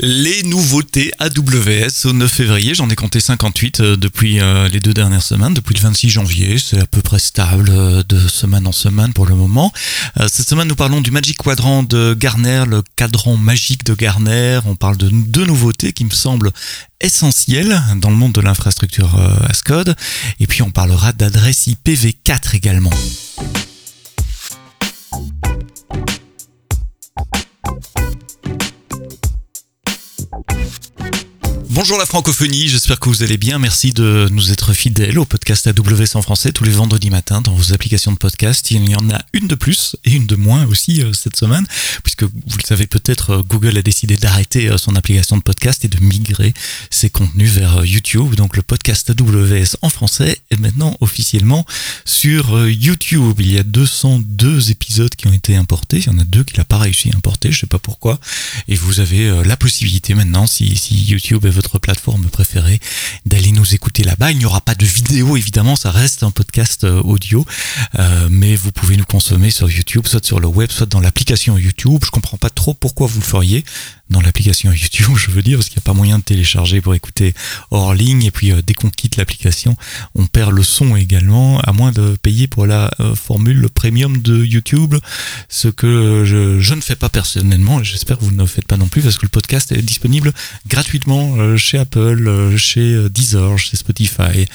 Les nouveautés AWS au 9 février, j'en ai compté 58 euh, depuis euh, les deux dernières semaines, depuis le 26 janvier, c'est à peu près stable euh, de semaine en semaine pour le moment. Cette semaine nous parlons du Magic Quadrant de Garner, le cadran magique de Garner, on parle de deux nouveautés qui me semblent essentielles dans le monde de l'infrastructure Ascode, et puis on parlera d'adresse IPv4 également. Bonjour la francophonie, j'espère que vous allez bien. Merci de nous être fidèles au podcast AWS en français tous les vendredis matins dans vos applications de podcast. Il y en a une de plus et une de moins aussi euh, cette semaine, puisque vous le savez peut-être, euh, Google a décidé d'arrêter euh, son application de podcast et de migrer ses contenus vers YouTube. Donc le podcast AWS en français est maintenant officiellement sur YouTube. Il y a 202 épisodes qui ont été importés. Il y en a deux qu'il n'a pas réussi à importer, je sais pas pourquoi. Et vous avez la possibilité maintenant, si, si YouTube est votre plateforme préférée, d'aller nous écouter là-bas. Il n'y aura pas de vidéo, évidemment, ça reste un podcast euh, audio, euh, mais vous pouvez nous consommer sur YouTube, soit sur le web, soit dans l'application YouTube. Je comprends pas trop pourquoi vous le feriez dans l'application YouTube, je veux dire, parce qu'il n'y a pas moyen de télécharger pour écouter hors ligne. Et puis, euh, dès qu'on quitte l'application, on perd le son également, à moins de payer pour la formule premium de YouTube, ce que je, je ne fais pas personnellement, et j'espère que vous ne le faites pas non plus, parce que le podcast est disponible gratuitement chez Apple, euh, chez euh, Deezer, chez Spotify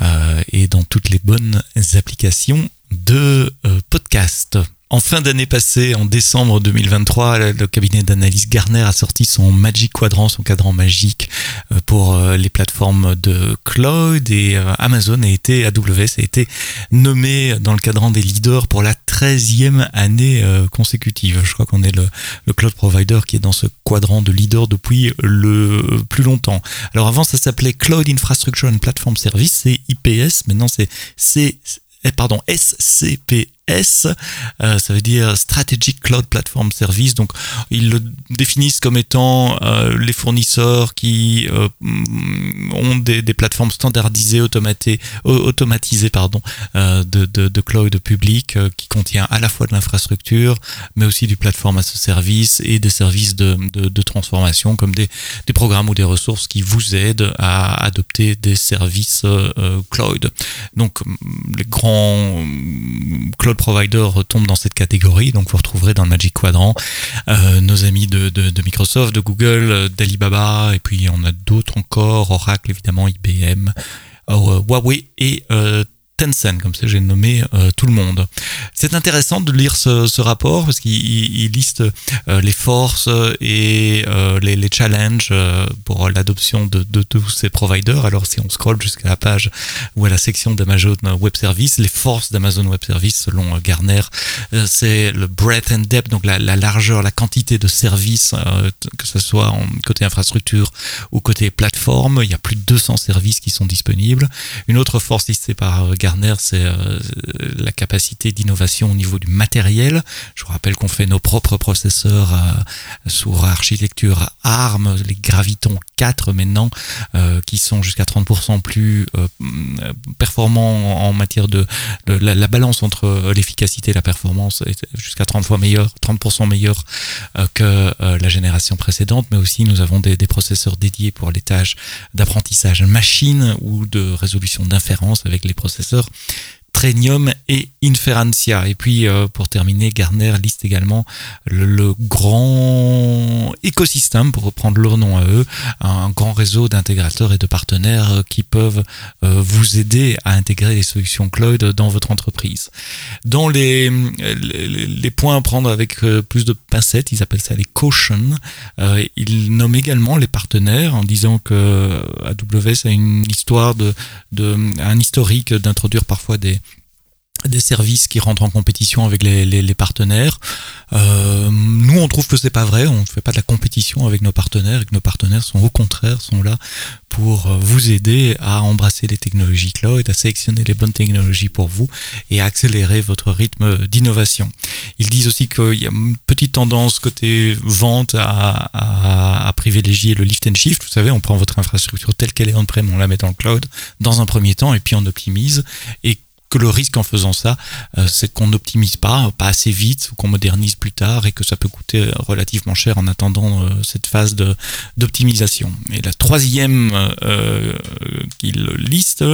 euh, et dans toutes les bonnes applications de podcast. En fin d'année passée, en décembre 2023, le cabinet d'analyse Garner a sorti son Magic Quadrant, son cadran magique euh, pour euh, les plateformes de cloud et euh, Amazon a été, AWS a été nommé dans le cadran des leaders pour la 13e année consécutive. Je crois qu'on est le, cloud provider qui est dans ce quadrant de leader depuis le plus longtemps. Alors avant, ça s'appelait Cloud Infrastructure and Platform Service, c'est IPS. Maintenant, c'est C, eh, pardon, SCP S, euh, ça veut dire Strategic Cloud Platform Service. Donc, ils le définissent comme étant euh, les fournisseurs qui euh, ont des, des, plateformes standardisées, automatisées, automatisées pardon, de, de, de, cloud public qui contient à la fois de l'infrastructure, mais aussi du plateforme à ce service et des services de, de, de transformation comme des, des, programmes ou des ressources qui vous aident à adopter des services cloud. Donc, les grands cloud provider retombe dans cette catégorie. Donc vous retrouverez dans le Magic Quadrant euh, nos amis de, de, Microsoft, de Google, euh, d'Alibaba, et puis on a d'autres encore, Oracle évidemment, IBM, euh, Huawei et Tencent, comme ça j'ai nommé euh, tout le monde. C'est intéressant de lire ce, rapport parce qu'il liste euh, les forces et euh, les, challenges pour l'adoption de, tous ces providers. Alors si on scrolle jusqu'à la page ou à la section d'Amazon Web Service, les forces d'Amazon Web Service selon Garner, c'est le breadth and depth, donc la, la, largeur, la quantité de services, que ce soit côté infrastructure ou côté plateforme. Il y a plus de 200 services qui sont disponibles. Une autre force listée par Garner, c'est euh, la capacité d'innovation au niveau du matériel. Je vous rappelle qu'on fait nos propres processeurs euh, sous architecture ARM, les Graviton 4 maintenant, euh, qui sont jusqu'à 30% plus performants en matière de, la, balance entre l'efficacité et la performance est jusqu'à 30 fois meilleure, 30% meilleure que la génération précédente, mais aussi nous avons des, des processeurs dédiés pour les tâches d'apprentissage machine ou de résolution d'inférence avec les processeurs professeur Trenium et Inferentia. Et puis, euh, pour terminer, Garner liste également le, grand écosystème, pour reprendre leur nom à eux, un grand réseau d'intégrateurs et de partenaires qui peuvent euh, vous aider à intégrer les solutions cloud dans votre entreprise. Dans les, les, points à prendre avec euh, plus de pincettes, ils appellent ça les cautions. ils nomment également les partenaires en disant que AWS a une histoire de, de un historique d'introduire parfois des des services qui rentrent en compétition avec les, les, partenaires. Euh, nous, on trouve que c'est pas vrai. On ne fait pas de la compétition avec nos partenaires et que nos partenaires sont au contraire sont là pour euh, vous aider à embrasser les technologies cloud, à sélectionner les bonnes technologies pour vous et à accélérer votre rythme d'innovation. Ils disent aussi qu'il y a une petite tendance côté vente à, à, à, privilégier le lift and shift. Vous savez, on prend votre infrastructure telle qu'elle est en prem, on la met dans le cloud dans un premier temps et puis on optimise. Et que le risque en faisant ça, euh, c'est qu'on n'optimise pas, pas assez vite, ou qu'on modernise plus tard et que ça peut coûter relativement cher en attendant euh, cette phase d'optimisation. Et la troisième euh, qu'il liste,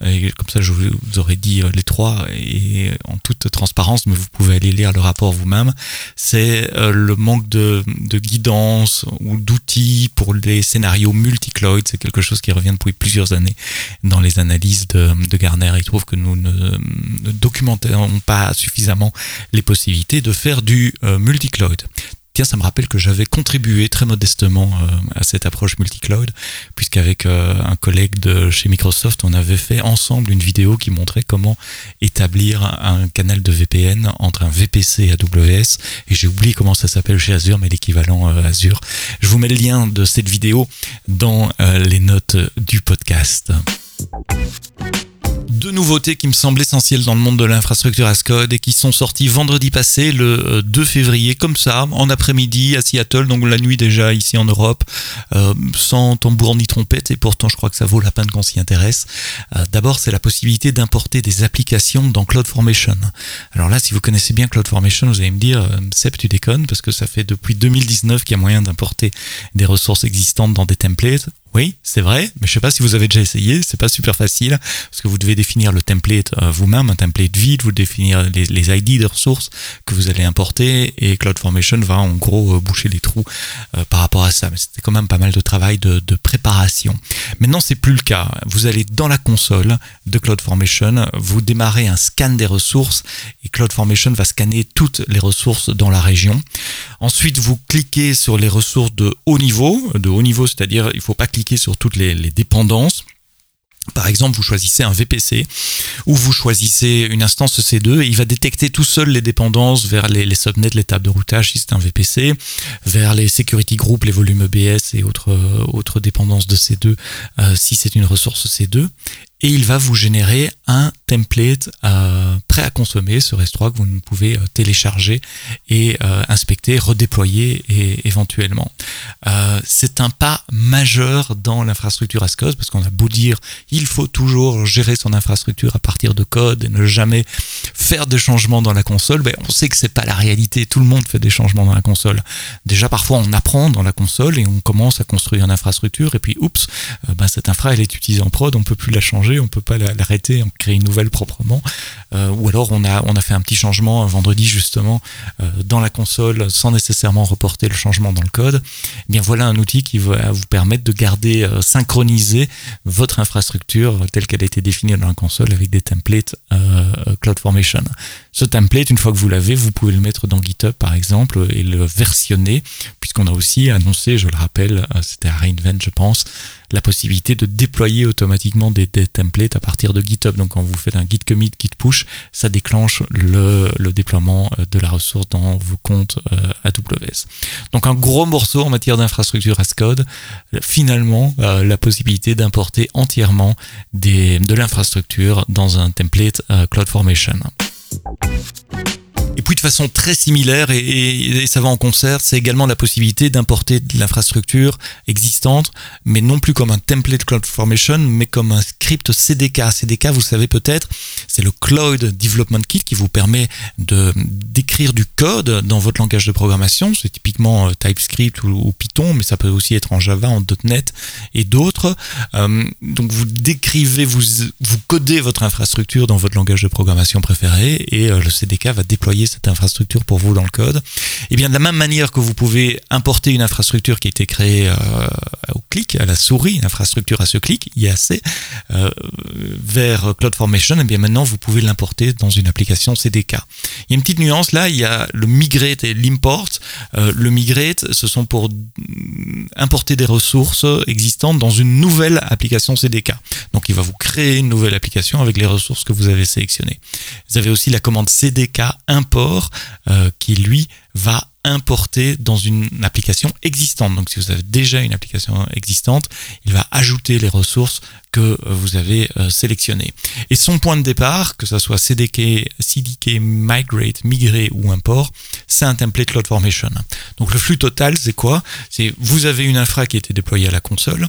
comme ça je vous aurais dit les trois et en toute transparence, mais vous pouvez aller lire le rapport vous-même, c'est le manque de, de guidance ou d'outils pour les scénarios multicloud. C'est quelque chose qui revient depuis plusieurs années dans les analyses de, de Garner. Il trouve que nous ne, ne documentons pas suffisamment les possibilités de faire du euh, multicloud. Tiens, ça me rappelle que j'avais contribué très modestement euh, à cette approche multicloud, puisqu'avec euh, un collègue de chez Microsoft, on avait fait ensemble une vidéo qui montrait comment établir un canal de VPN entre un VPC et AWS. Et j'ai oublié comment ça s'appelle chez Azure, mais l'équivalent Azure. Je vous mets le lien de cette vidéo dans les notes du podcast deux nouveautés qui me semblent essentielles dans le monde de l'infrastructure as code et qui sont sorties vendredi passé, le 2 euh, février, comme ça, en après-midi à Seattle, donc la nuit déjà ici en Europe, euh, sans tambour ni trompette, et pourtant je crois que ça vaut la peine qu'on s'y intéresse. Euh, d'abord, c'est la possibilité d'importer des applications dans CloudFormation. Alors là, si vous connaissez bien CloudFormation, vous allez me dire, Seb, tu déconnes, parce que ça fait depuis 2019 qu'il y a moyen d'importer des ressources existantes dans des templates. Oui, c'est vrai, mais je sais pas si vous avez déjà essayé, c'est pas super facile parce que vous devez définir le template euh, vous-même, un template vide, vous définir les, les, ID de ressources que vous allez importer et CloudFormation va en gros euh, boucher les trous euh, par rapport à ça. Mais c'était quand même pas mal de travail de, de préparation. Maintenant, c'est plus le cas. Vous allez dans la console de CloudFormation, vous démarrez un scan des ressources et CloudFormation va scanner toutes les ressources dans la région. Ensuite, vous cliquez sur les ressources de haut niveau, de haut niveau, c'est-à-dire il faut pas cliquer sur toutes les, dépendances. Par exemple, vous choisissez un VPC ou vous choisissez une instance EC2 et il va détecter tout seul les dépendances vers les, subnets, les tables de routage si c'est un VPC, vers les security groups, les volumes EBS et autres, autres dépendances de C2 euh, si c'est une ressource C2 et il va vous générer un template euh, prêt à consommer sur S3 que vous pouvez euh, télécharger et euh, inspecter, redéployer et éventuellement. C'est un pas majeur dans l'infrastructure as parce qu'on a beau dire il faut toujours gérer son infrastructure à partir de code et ne jamais faire de changements dans la console. Ben, on sait que c'est pas la réalité. Tout le monde fait des changements dans la console. Déjà parfois on apprend dans la console et on commence à construire une infrastructure et puis oups, ben, cette infra elle est utilisée en prod, on peut plus la changer on peut pas l'arrêter, on crée une nouvelle proprement. Euh, ou alors on a, on a fait un petit changement vendredi justement euh, dans la console sans nécessairement reporter le changement dans le code. Eh bien voilà un outil qui va vous permettre de garder euh, synchroniser votre infrastructure telle qu'elle a été définie dans la console avec des templates CloudFormation. Ce template, une fois que vous l'avez, vous pouvez le mettre dans GitHub par exemple et le versionner puisqu'on a aussi annoncé, je le rappelle, c'était à Reinvent je pense, la possibilité de déployer automatiquement des, templates à partir de GitHub. Donc quand vous faites un git commit, git push, ça déclenche le, déploiement euh, de la ressource dans vos comptes euh, AWS. Donc un gros morceau en matière d'infrastructure as code, finalement euh, la possibilité d'importer entièrement de l'infrastructure dans un template CloudFormation. Puis de façon très similaire, et, ça va en concert, c'est également la possibilité d'importer de l'infrastructure existante, mais non plus comme un template CloudFormation, mais comme un script CDK. CDK, vous savez peut-être, c'est le Cloud Development Kit qui vous permet de d'écrire du code dans votre langage de programmation. C'est typiquement euh, TypeScript ou, Python, mais ça peut aussi être en Java, en .NET et d'autres. Euh, donc vous décrivez, vous, vous codez votre infrastructure dans votre langage de programmation préféré et euh, le CDK va déployer infrastructure pour vous dans le code. Et bien de la même manière que vous pouvez importer une infrastructure qui a été créée euh, au clic, à la souris, une infrastructure à ce clic, IAC, euh, vers CloudFormation, et bien maintenant vous pouvez l'importer dans une application CDK. Il y a une petite nuance là, il y a le migrate et l'import. Euh, le migrate, ce sont pour importer des ressources existantes dans une nouvelle application CDK. Donc il va vous créer une nouvelle application avec les ressources que vous avez sélectionnées. Vous avez aussi la commande CDK import euh, qui lui va importer dans une application existante. Donc si vous avez déjà une application existante, il va ajouter les ressources que vous avez euh, sélectionnées. Et son point de départ, que ce soit CDK, CDK, Migrate, Migrer ou Import, c'est un template CloudFormation. Donc le flux total, c'est quoi? C'est vous avez une infra qui a été déployée à la console,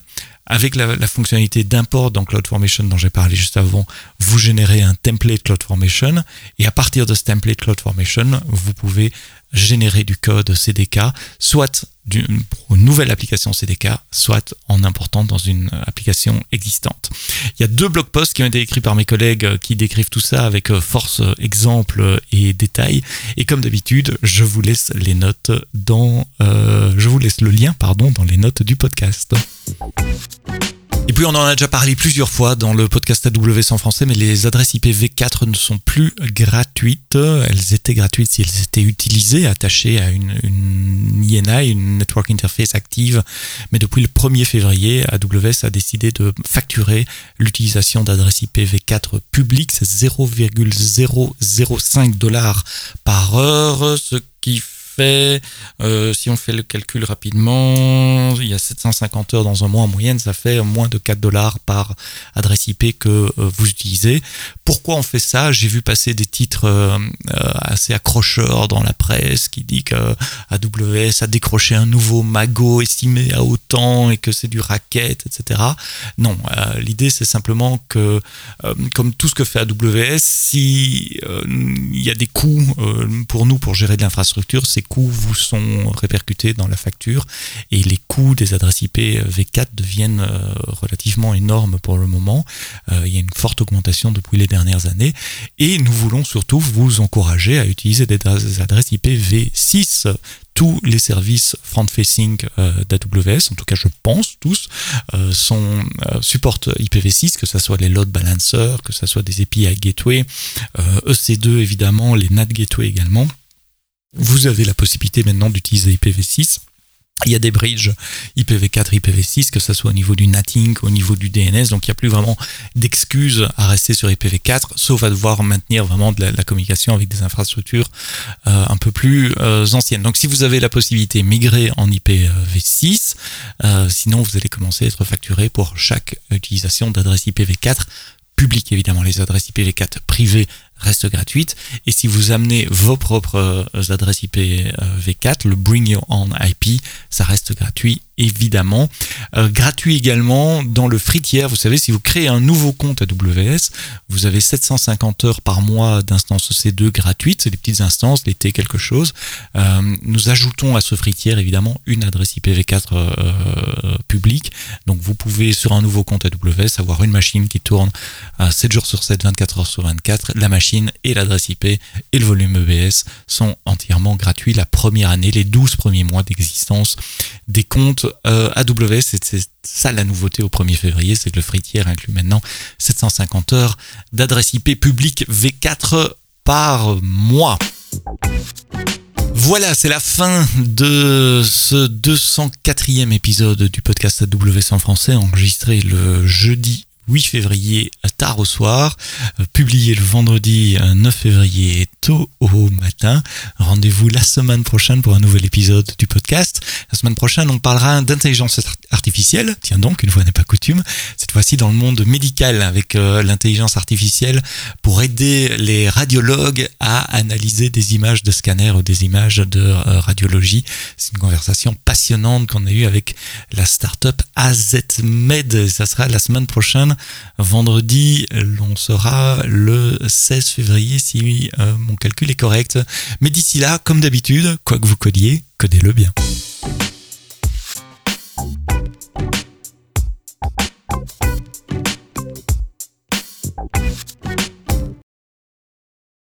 avec la, fonctionnalité d'import dans CloudFormation dont j'ai parlé juste avant, vous générez un template CloudFormation. Et à partir de ce template CloudFormation, vous pouvez générer du code CDK, soit pour une nouvelle application CDK, soit en important dans une application existante. Il y a deux blog posts qui ont été écrits par mes collègues euh, qui décrivent tout ça avec euh, force, euh, exemple et détails. Et comme d'habitude, je vous laisse les notes dans, je vous laisse le lien, pardon, dans les notes du podcast. Et puis on en a déjà parlé plusieurs fois dans le podcast AWS en français, mais les adresses IPv4 ne sont plus gratuites. Elles étaient gratuites si elles étaient utilisées, attachées à une, une INI, une Network Interface active. Mais depuis le 1er février, AWS a décidé de facturer l'utilisation d'adresses IPv4 publiques. C'est 0,005 dollars par heure, ce qui fait euh, si on fait le calcul rapidement, il y a 750 heures dans un mois en moyenne, ça fait moins de 4 dollars par adresse IP que euh, vous utilisez. Pourquoi on fait ça? J'ai vu passer des titres euh, assez accrocheurs dans la presse qui dit que AWS a décroché un nouveau magot estimé à autant et que c'est du racket, etc. Non, l'idée c'est simplement que, comme tout ce que fait AWS, si il y a des coûts pour nous pour gérer de l'infrastructure, c'est coûts vous sont répercutés dans la facture et les coûts des adresses IP V4 deviennent euh, relativement énormes pour le moment. Euh, il y a une forte augmentation depuis les dernières années et nous voulons surtout vous encourager à utiliser des adresses IP V6 tous les services front-facing euh, d'AWS, en tout cas je pense tous, supportent IPv6, que ce soit les load balancers, que ce soit des API gateway, EC2 e évidemment, les NAT gateway également. Vous avez la possibilité maintenant d'utiliser IPv6. Il y a des bridges IPv4, IPv6, que ce soit au niveau du NATing, au niveau du DNS, donc il n'y a plus vraiment d'excuses à rester sur IPv4, sauf à devoir maintenir vraiment de la, communication avec des infrastructures euh, un peu plus euh, anciennes. Donc si vous avez la possibilité, migrer en IPv6, euh, sinon vous allez commencer à être facturé pour chaque utilisation d'adresse IPv4 publique. Évidemment, les adresses IPv4 privées reste gratuite. Et si vous amenez vos propres euh, adresses IPv4, le Bring Your Own IP, ça reste gratuit évidemment. Euh, gratuit également dans le free tier. Vous savez, si vous créez un nouveau compte AWS, vous avez 750 heures par mois d'instances EC2 gratuites. C'est des petites instances, l'été quelque chose. Euh, nous ajoutons à ce free tier évidemment une adresse IPv4 euh, publique. Donc vous pouvez sur un nouveau compte AWS avoir une machine qui tourne 7 jours sur 7, 24 heures sur 24. La machine et l'adresse IP et le volume EBS sont entièrement gratuits la première année, les 12 premiers mois d'existence des comptes euh, AWS. C'est ça la nouveauté au 1er février, c'est que le free tier inclut maintenant 750 heures d'adresse IP publique V4 par mois. Voilà, c'est la fin de ce 204e épisode du podcast AWS en français, enregistré le jeudi 8 février tard au soir, euh, publié le vendredi 9 euh, février tôt au matin. Rendez-vous la semaine prochaine pour un nouvel épisode du podcast. La semaine prochaine, on parlera d'intelligence artificielle. Tiens donc, une fois n'est pas coutume. Cette fois-ci dans le monde médical avec euh, l'intelligence artificielle pour aider les radiologues à analyser des images de scanner ou des images de radiologie. C'est une conversation passionnante qu'on a eue avec la startup AZMed. Ça sera la semaine prochaine vendredi, l'on sera le 16 février si euh, mon calcul est correct. Mais d'ici là, comme d'habitude, quoi que vous codiez, codez-le bien.